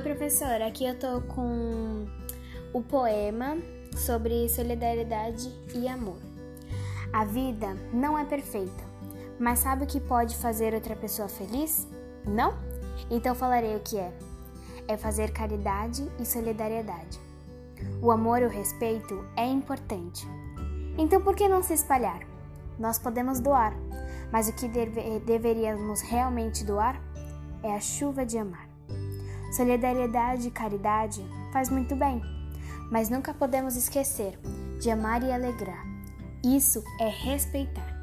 Oi, professora. Aqui eu tô com o poema sobre solidariedade e amor. A vida não é perfeita, mas sabe o que pode fazer outra pessoa feliz? Não? Então falarei o que é. É fazer caridade e solidariedade. O amor e o respeito é importante. Então por que não se espalhar? Nós podemos doar, mas o que deve, deveríamos realmente doar é a chuva de amar. Solidariedade e caridade faz muito bem, mas nunca podemos esquecer de amar e alegrar. Isso é respeitar.